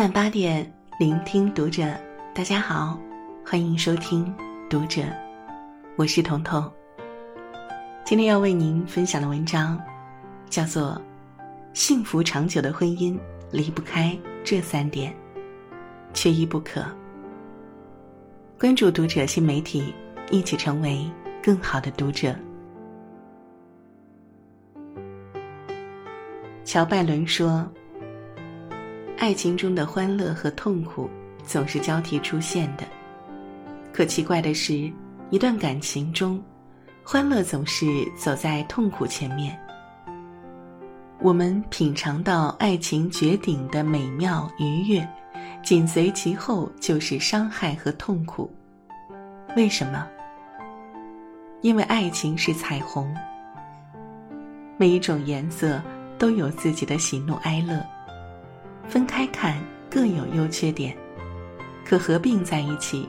晚八点，聆听读者。大家好，欢迎收听读者，我是彤彤。今天要为您分享的文章，叫做《幸福长久的婚姻离不开这三点，缺一不可》。关注读者新媒体，一起成为更好的读者。乔拜伦说。爱情中的欢乐和痛苦总是交替出现的，可奇怪的是，一段感情中，欢乐总是走在痛苦前面。我们品尝到爱情绝顶的美妙愉悦，紧随其后就是伤害和痛苦。为什么？因为爱情是彩虹，每一种颜色都有自己的喜怒哀乐。分开看各有优缺点，可合并在一起，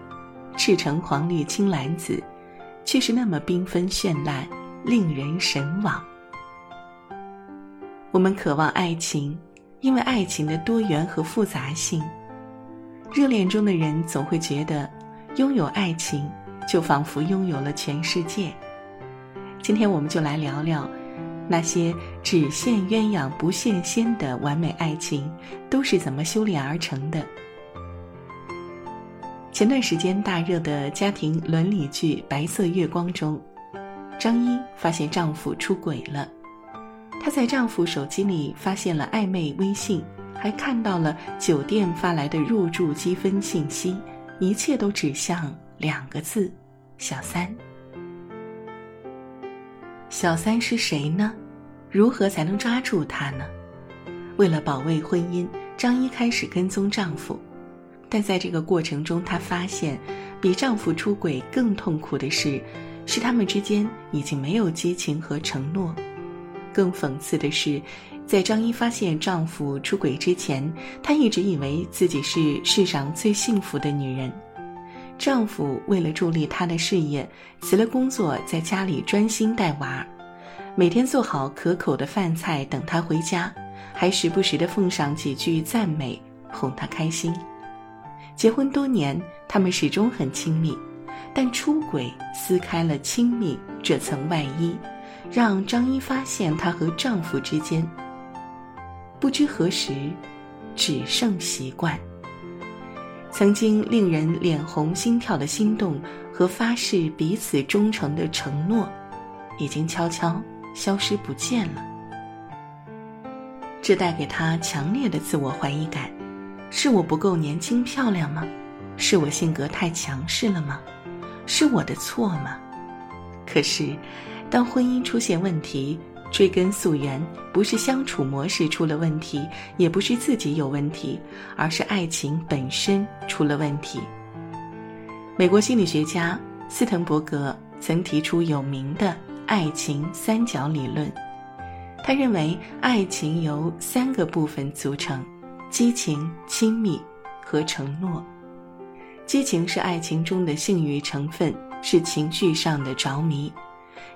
赤橙黄绿青蓝紫，却是那么缤纷绚烂，令人神往。我们渴望爱情，因为爱情的多元和复杂性。热恋中的人总会觉得，拥有爱情就仿佛拥有了全世界。今天我们就来聊聊。那些只羡鸳鸯不羡仙的完美爱情，都是怎么修炼而成的？前段时间大热的家庭伦理剧《白色月光》中，张一发现丈夫出轨了。她在丈夫手机里发现了暧昧微信，还看到了酒店发来的入住积分信息，一切都指向两个字：小三。小三是谁呢？如何才能抓住他呢？为了保卫婚姻，张一开始跟踪丈夫，但在这个过程中，她发现比丈夫出轨更痛苦的是，是他们之间已经没有激情和承诺。更讽刺的是，在张一发现丈夫出轨之前，她一直以为自己是世上最幸福的女人。丈夫为了助力她的事业，辞了工作，在家里专心带娃，每天做好可口的饭菜等她回家，还时不时的奉上几句赞美，哄她开心。结婚多年，他们始终很亲密，但出轨撕开了亲密这层外衣，让张一发现她和丈夫之间，不知何时，只剩习惯。曾经令人脸红心跳的心动和发誓彼此忠诚的承诺，已经悄悄消失不见了。这带给他强烈的自我怀疑感：是我不够年轻漂亮吗？是我性格太强势了吗？是我的错吗？可是，当婚姻出现问题，追根溯源，不是相处模式出了问题，也不是自己有问题，而是爱情本身出了问题。美国心理学家斯滕伯格曾提出有名的爱情三角理论，他认为爱情由三个部分组成：激情、亲密和承诺。激情是爱情中的性欲成分，是情绪上的着迷。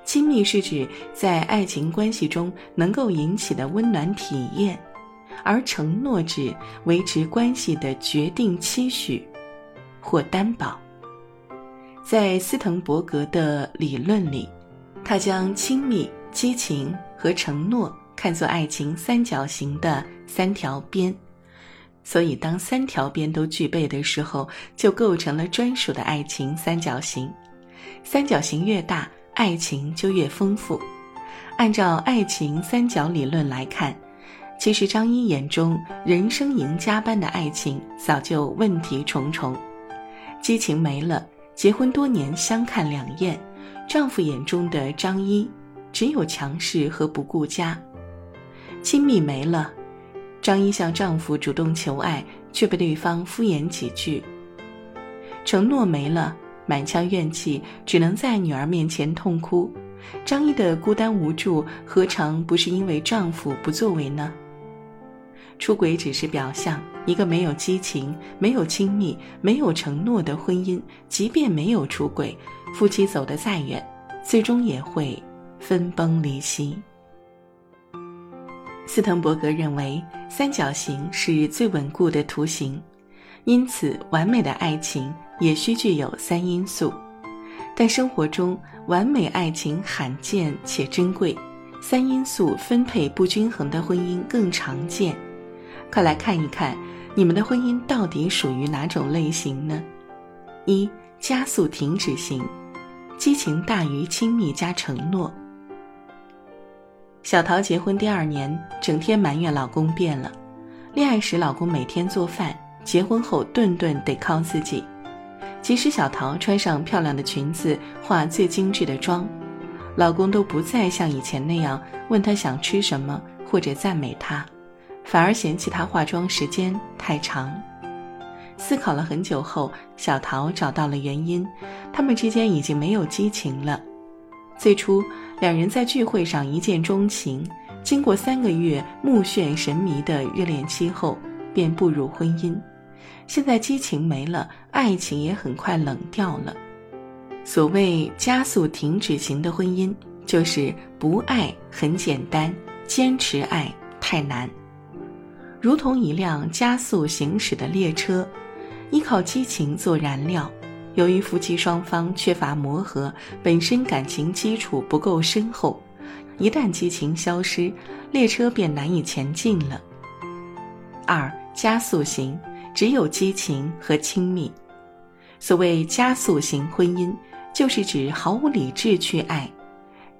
亲密是指在爱情关系中能够引起的温暖体验，而承诺指维持关系的决定期许或担保。在斯滕伯格的理论里，他将亲密、激情和承诺看作爱情三角形的三条边，所以当三条边都具备的时候，就构成了专属的爱情三角形。三角形越大。爱情就越丰富。按照爱情三角理论来看，其实张一眼中人生赢家般的爱情早就问题重重。激情没了，结婚多年相看两厌；丈夫眼中的张一只有强势和不顾家。亲密没了，张一向丈夫主动求爱，却被对方敷衍几句。承诺没了。满腔怨气，只能在女儿面前痛哭。张一的孤单无助，何尝不是因为丈夫不作为呢？出轨只是表象，一个没有激情、没有亲密、没有承诺的婚姻，即便没有出轨，夫妻走得再远，最终也会分崩离析。斯滕伯格认为，三角形是最稳固的图形，因此完美的爱情也需具有三因素。但生活中，完美爱情罕见且珍贵，三因素分配不均衡的婚姻更常见。快来看一看，你们的婚姻到底属于哪种类型呢？一、加速停止型，激情大于亲密加承诺。小桃结婚第二年，整天埋怨老公变了。恋爱时，老公每天做饭；结婚后，顿顿得靠自己。即使小桃穿上漂亮的裙子，化最精致的妆，老公都不再像以前那样问她想吃什么或者赞美她，反而嫌弃她化妆时间太长。思考了很久后，小桃找到了原因：他们之间已经没有激情了。最初，两人在聚会上一见钟情，经过三个月目眩神迷的热恋期后，便步入婚姻。现在激情没了，爱情也很快冷掉了。所谓加速停止型的婚姻，就是不爱很简单，坚持爱太难。如同一辆加速行驶的列车，依靠激情做燃料。由于夫妻双方缺乏磨合，本身感情基础不够深厚，一旦激情消失，列车便难以前进了。二加速型只有激情和亲密。所谓加速型婚姻，就是指毫无理智去爱，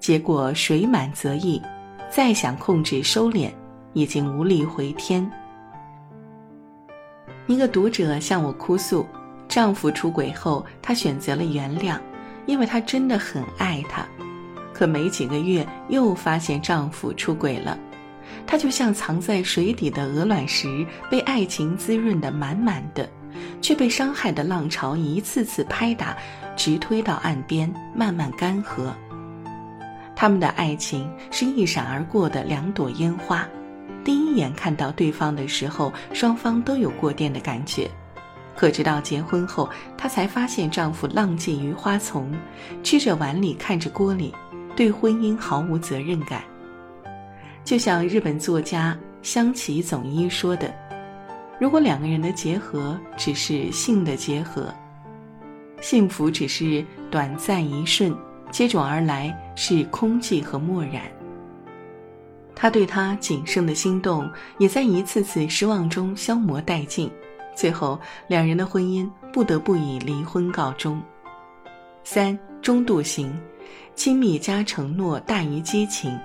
结果水满则溢，再想控制收敛，已经无力回天。一个读者向我哭诉。丈夫出轨后，她选择了原谅，因为她真的很爱他。可没几个月，又发现丈夫出轨了。她就像藏在水底的鹅卵石，被爱情滋润的满满的，却被伤害的浪潮一次次拍打，直推到岸边，慢慢干涸。他们的爱情是一闪而过的两朵烟花，第一眼看到对方的时候，双方都有过电的感觉。可直到结婚后，她才发现丈夫浪迹于花丛，吃着碗里看着锅里，对婚姻毫无责任感。就像日本作家香崎总一说的：“如果两个人的结合只是性的结合，幸福只是短暂一瞬，接踵而来是空寂和漠然。”他对她仅剩的心动，也在一次次失望中消磨殆尽。最后，两人的婚姻不得不以离婚告终。三中度型，亲密加承诺大于激情。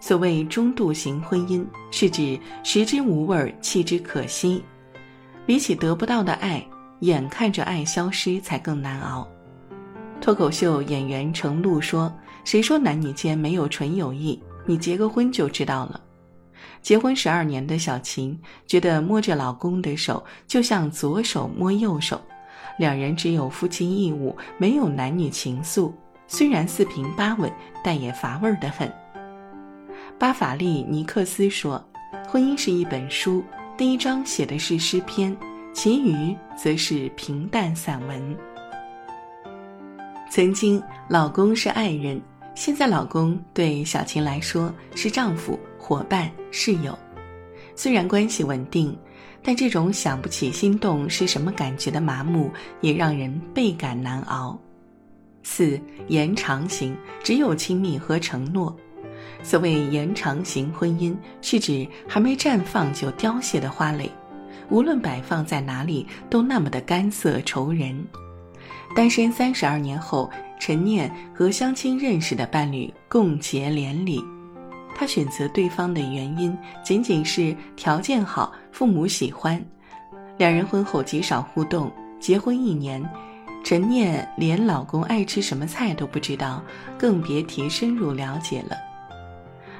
所谓中度型婚姻，是指食之无味，弃之可惜。比起得不到的爱，眼看着爱消失才更难熬。脱口秀演员程璐说：“谁说男女间没有纯友谊？你结个婚就知道了。”结婚十二年的小琴觉得摸着老公的手就像左手摸右手，两人只有夫妻义务，没有男女情愫。虽然四平八稳，但也乏味的很。巴法利尼克斯说：“婚姻是一本书，第一章写的是诗篇，其余则是平淡散文。”曾经，老公是爱人，现在老公对小琴来说是丈夫。伙伴、室友，虽然关系稳定，但这种想不起心动是什么感觉的麻木，也让人倍感难熬。四延长型只有亲密和承诺。所谓延长型婚姻，是指还没绽放就凋谢的花蕾，无论摆放在哪里，都那么的干涩愁人。单身三十二年后，陈念和相亲认识的伴侣共结连理。他选择对方的原因仅仅是条件好、父母喜欢。两人婚后极少互动，结婚一年，陈念连老公爱吃什么菜都不知道，更别提深入了解了。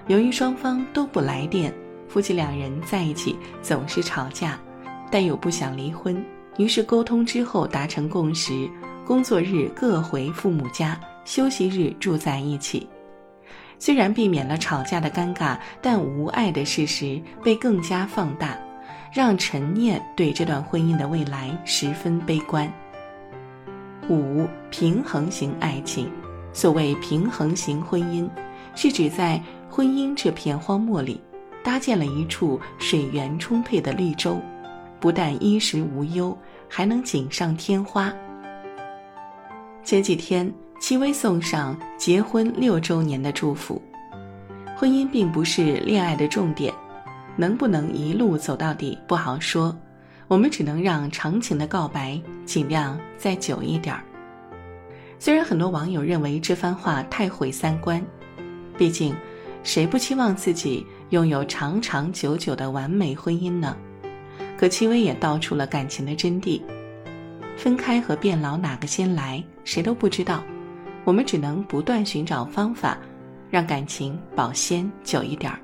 由于双方都不来电，夫妻两人在一起总是吵架，但又不想离婚，于是沟通之后达成共识：工作日各回父母家，休息日住在一起。虽然避免了吵架的尴尬，但无爱的事实被更加放大，让陈念对这段婚姻的未来十分悲观。五平衡型爱情，所谓平衡型婚姻，是指在婚姻这片荒漠里，搭建了一处水源充沛的绿洲，不但衣食无忧，还能锦上添花。前几天，戚薇送上结婚六周年的祝福。婚姻并不是恋爱的重点，能不能一路走到底不好说。我们只能让长情的告白尽量再久一点儿。虽然很多网友认为这番话太毁三观，毕竟，谁不期望自己拥有长长久久的完美婚姻呢？可戚薇也道出了感情的真谛：分开和变老哪个先来，谁都不知道。我们只能不断寻找方法。让感情保鲜久一点儿。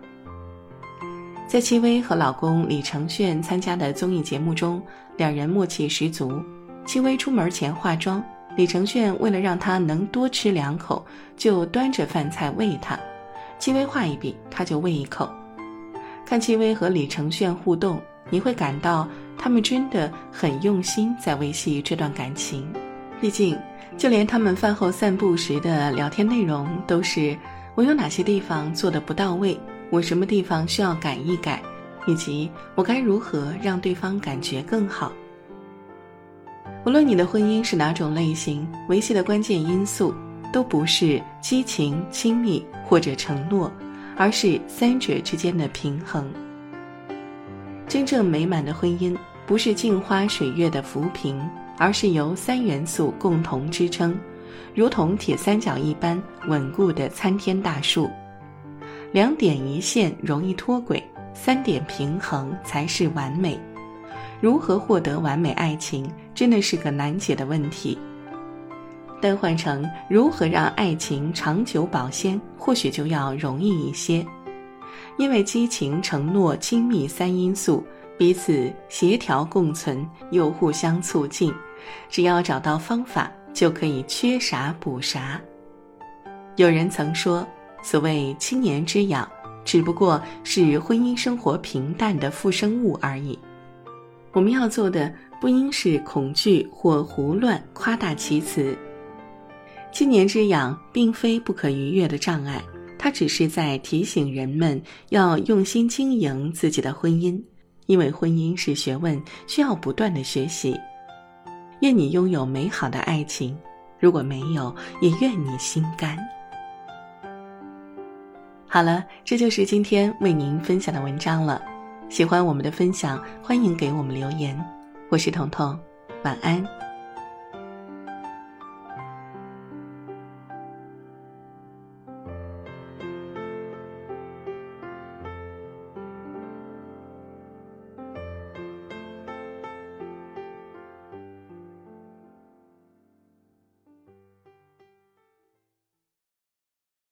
在戚薇和老公李承铉参加的综艺节目中，两人默契十足。戚薇出门前化妆，李承铉为了让她能多吃两口，就端着饭菜喂她。戚薇画一笔，他就喂一口。看戚薇和李承铉互动，你会感到他们真的很用心在维系这段感情。毕竟，就连他们饭后散步时的聊天内容都是。我有哪些地方做的不到位？我什么地方需要改一改？以及我该如何让对方感觉更好？无论你的婚姻是哪种类型，维系的关键因素都不是激情、亲密或者承诺，而是三者之间的平衡。真正美满的婚姻，不是镜花水月的浮萍，而是由三元素共同支撑。如同铁三角一般稳固的参天大树，两点一线容易脱轨，三点平衡才是完美。如何获得完美爱情，真的是个难解的问题。但换成如何让爱情长久保鲜，或许就要容易一些。因为激情、承诺、亲密三因素彼此协调共存，又互相促进，只要找到方法。就可以缺啥补啥。有人曾说，所谓七年之痒，只不过是婚姻生活平淡的复生物而已。我们要做的，不应是恐惧或胡乱夸大其词。七年之痒并非不可逾越的障碍，它只是在提醒人们要用心经营自己的婚姻，因为婚姻是学问，需要不断的学习。愿你拥有美好的爱情，如果没有，也愿你心甘。好了，这就是今天为您分享的文章了。喜欢我们的分享，欢迎给我们留言。我是彤彤，晚安。